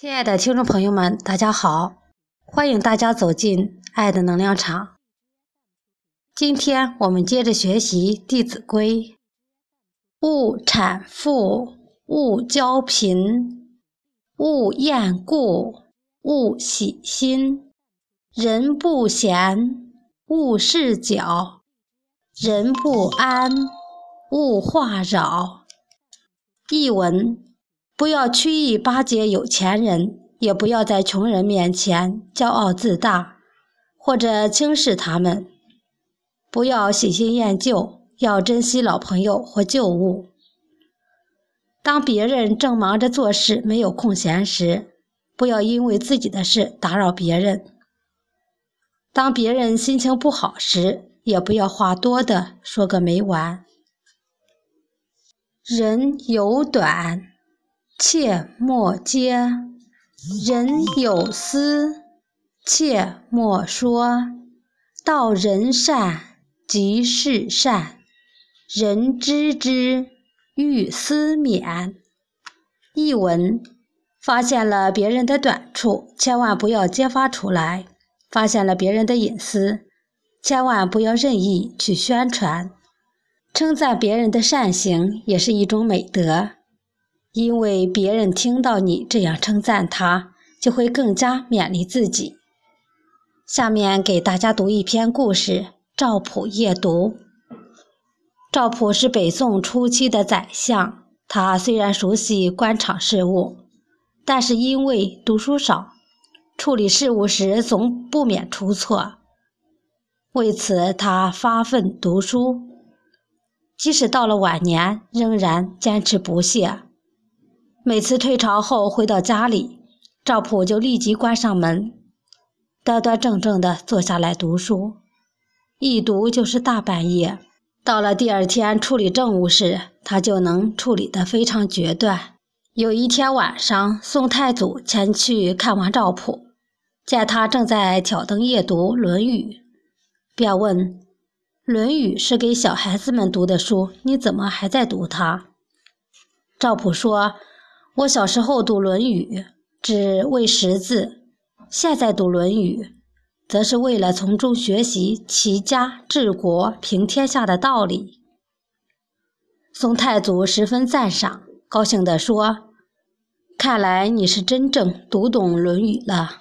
亲爱的听众朋友们，大家好！欢迎大家走进爱的能量场。今天我们接着学习《弟子规》：勿产妇，勿骄贫，勿厌故，勿喜新。人不闲，勿事搅；人不安，勿话扰。译文。不要曲意巴结有钱人，也不要在穷人面前骄傲自大，或者轻视他们。不要喜新厌旧，要珍惜老朋友或旧物。当别人正忙着做事没有空闲时，不要因为自己的事打扰别人。当别人心情不好时，也不要话多的说个没完。人有短。切莫揭，人有私，切莫说。道人善，即是善。人知之，欲思勉。译文：发现了别人的短处，千万不要揭发出来；发现了别人的隐私，千万不要任意去宣传。称赞别人的善行，也是一种美德。因为别人听到你这样称赞他，就会更加勉励自己。下面给大家读一篇故事《赵普夜读》。赵普是北宋初期的宰相，他虽然熟悉官场事务，但是因为读书少，处理事务时总不免出错。为此，他发奋读书，即使到了晚年，仍然坚持不懈。每次退朝后回到家里，赵普就立即关上门，端端正正地坐下来读书，一读就是大半夜。到了第二天处理政务时，他就能处理得非常决断。有一天晚上，宋太祖前去看望赵普，见他正在挑灯夜读《论语》，便问：“《论语》是给小孩子们读的书，你怎么还在读它？”赵普说。我小时候读《论语》，只为识字；现在读《论语》，则是为了从中学习齐家治国平天下的道理。宋太祖十分赞赏，高兴地说：“看来你是真正读懂《论语》了。”